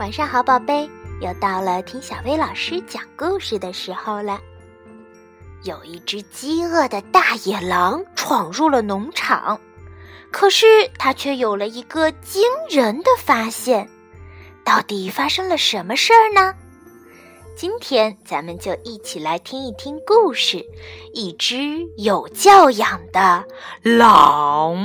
晚上好，宝贝，又到了听小薇老师讲故事的时候了。有一只饥饿的大野狼闯入了农场，可是它却有了一个惊人的发现。到底发生了什么事儿呢？今天咱们就一起来听一听故事：一只有教养的狼。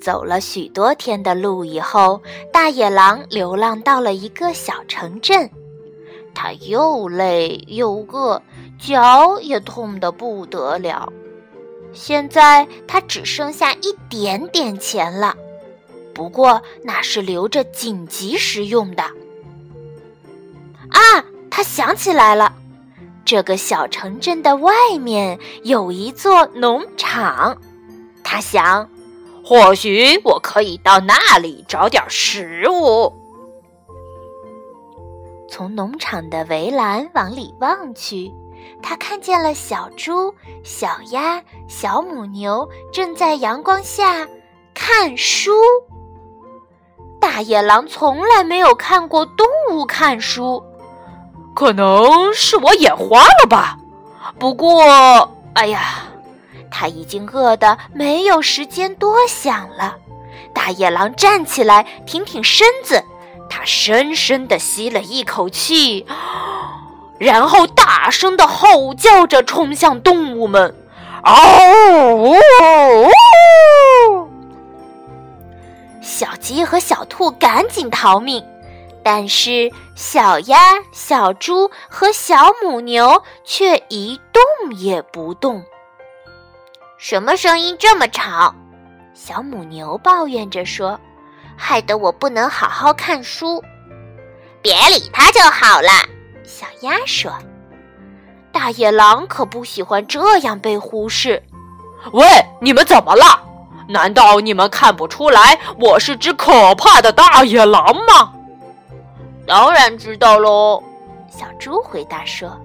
走了许多天的路以后，大野狼流浪到了一个小城镇。它又累又饿，脚也痛得不得了。现在他只剩下一点点钱了，不过那是留着紧急时用的。啊，他想起来了，这个小城镇的外面有一座农场。他想。或许我可以到那里找点食物。从农场的围栏往里望去，他看见了小猪、小鸭、小母牛正在阳光下看书。大野狼从来没有看过动物看书，可能是我眼花了吧。不过，哎呀。他已经饿得没有时间多想了。大野狼站起来，挺挺身子，他深深地吸了一口气，然后大声地吼叫着冲向动物们：“嗷！”小鸡和小兔赶紧逃命，但是小鸭、小猪和小母牛却一动也不动。什么声音这么吵？小母牛抱怨着说：“害得我不能好好看书。”别理它就好了。小鸭说：“大野狼可不喜欢这样被忽视。”喂，你们怎么了？难道你们看不出来我是只可怕的大野狼吗？当然知道喽。小猪回答说。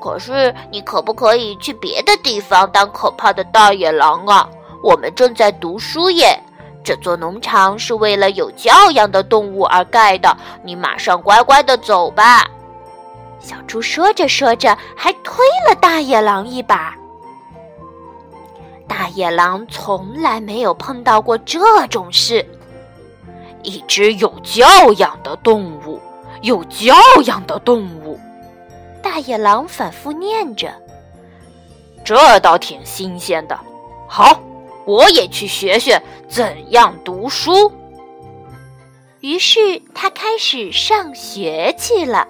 可是，你可不可以去别的地方当可怕的大野狼啊？我们正在读书耶。这座农场是为了有教养的动物而盖的，你马上乖乖的走吧。小猪说着说着，还推了大野狼一把。大野狼从来没有碰到过这种事。一只有教养的动物，有教养的动物。大野狼反复念着：“这倒挺新鲜的。好，我也去学学怎样读书。”于是他开始上学去了。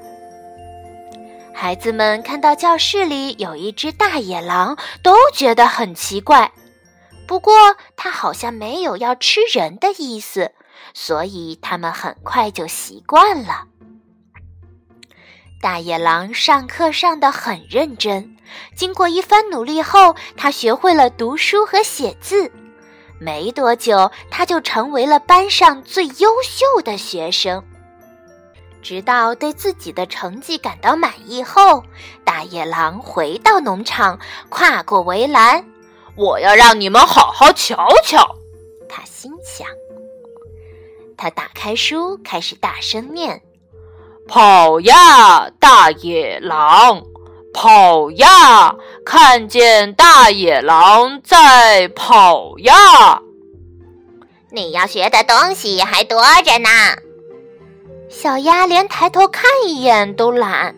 孩子们看到教室里有一只大野狼，都觉得很奇怪。不过它好像没有要吃人的意思，所以他们很快就习惯了。大野狼上课上得很认真，经过一番努力后，他学会了读书和写字。没多久，他就成为了班上最优秀的学生。直到对自己的成绩感到满意后，大野狼回到农场，跨过围栏：“我要让你们好好瞧瞧。”他心想。他打开书，开始大声念。跑呀，大野狼！跑呀，看见大野狼在跑呀！你要学的东西还多着呢。小鸭连抬头看一眼都懒。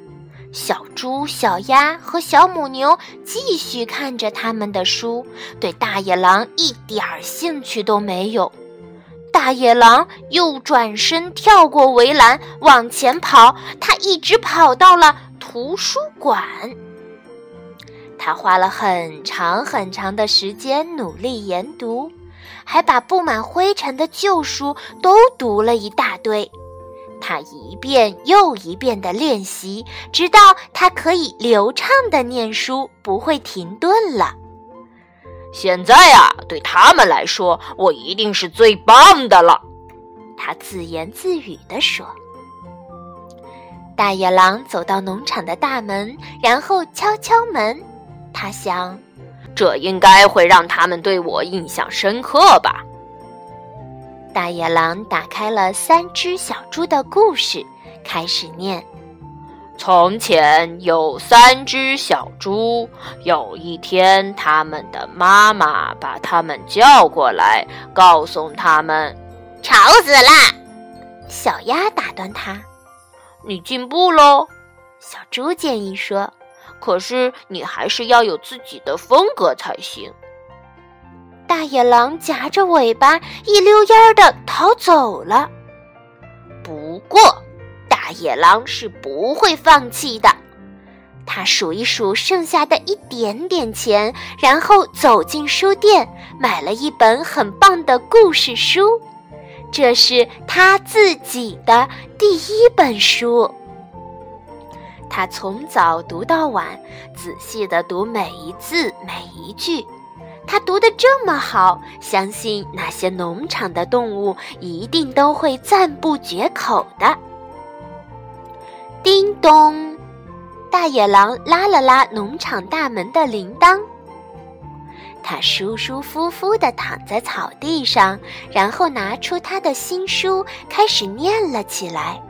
小猪、小鸭和小母牛继续看着他们的书，对大野狼一点兴趣都没有。大野狼又转身跳过围栏往前跑，他一直跑到了图书馆。他花了很长很长的时间努力研读，还把布满灰尘的旧书都读了一大堆。他一遍又一遍地练习，直到他可以流畅地念书，不会停顿了。现在啊，对他们来说，我一定是最棒的了。他自言自语地说。大野狼走到农场的大门，然后敲敲门。他想，这应该会让他们对我印象深刻吧。大野狼打开了《三只小猪》的故事，开始念：从前有三只小猪，有一天，他们的妈妈把他们叫过来，告诉他们：“吵死了！”小鸭打断他：“你进步喽。”小猪建议说：“可是你还是要有自己的风格才行。”大野狼夹着尾巴一溜烟儿的逃走了。不过，大野狼是不会放弃的。他数一数剩下的一点点钱，然后走进书店，买了一本很棒的故事书。这是他自己的第一本书。他从早读到晚，仔细的读每一字每一句。他读得这么好，相信那些农场的动物一定都会赞不绝口的。叮咚，大野狼拉了拉农场大门的铃铛。他舒舒服服地躺在草地上，然后拿出他的新书，开始念了起来。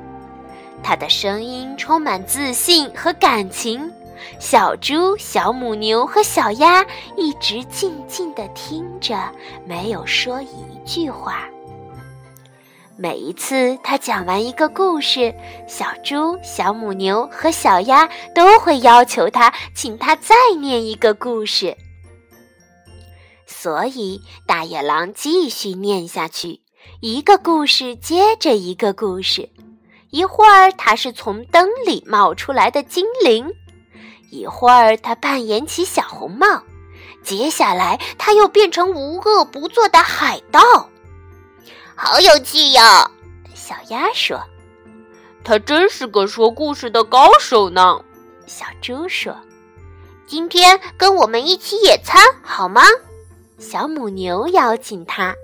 他的声音充满自信和感情。小猪、小母牛和小鸭一直静静地听着，没有说一句话。每一次他讲完一个故事，小猪、小母牛和小鸭都会要求他，请他再念一个故事。所以大野狼继续念下去，一个故事接着一个故事。一会儿，他是从灯里冒出来的精灵。一会儿，他扮演起小红帽，接下来他又变成无恶不作的海盗，好有趣哟！小鸭说：“他真是个说故事的高手呢。”小猪说：“今天跟我们一起野餐好吗？”小母牛邀请他。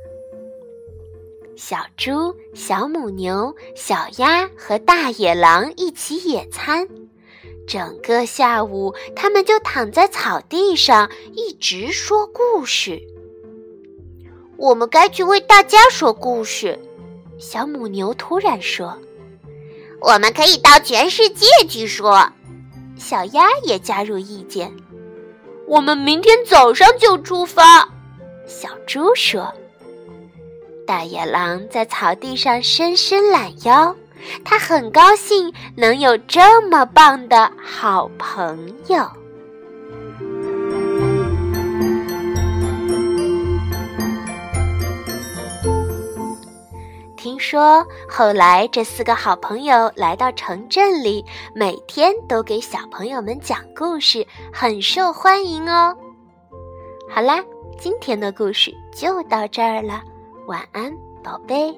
小猪、小母牛、小鸭和大野狼一起野餐。整个下午，他们就躺在草地上，一直说故事。我们该去为大家说故事。小母牛突然说：“我们可以到全世界去说。”小鸭也加入意见：“我们明天早上就出发。”小猪说：“大野狼在草地上伸伸懒腰。”他很高兴能有这么棒的好朋友。听说后来这四个好朋友来到城镇里，每天都给小朋友们讲故事，很受欢迎哦。好啦，今天的故事就到这儿了，晚安，宝贝。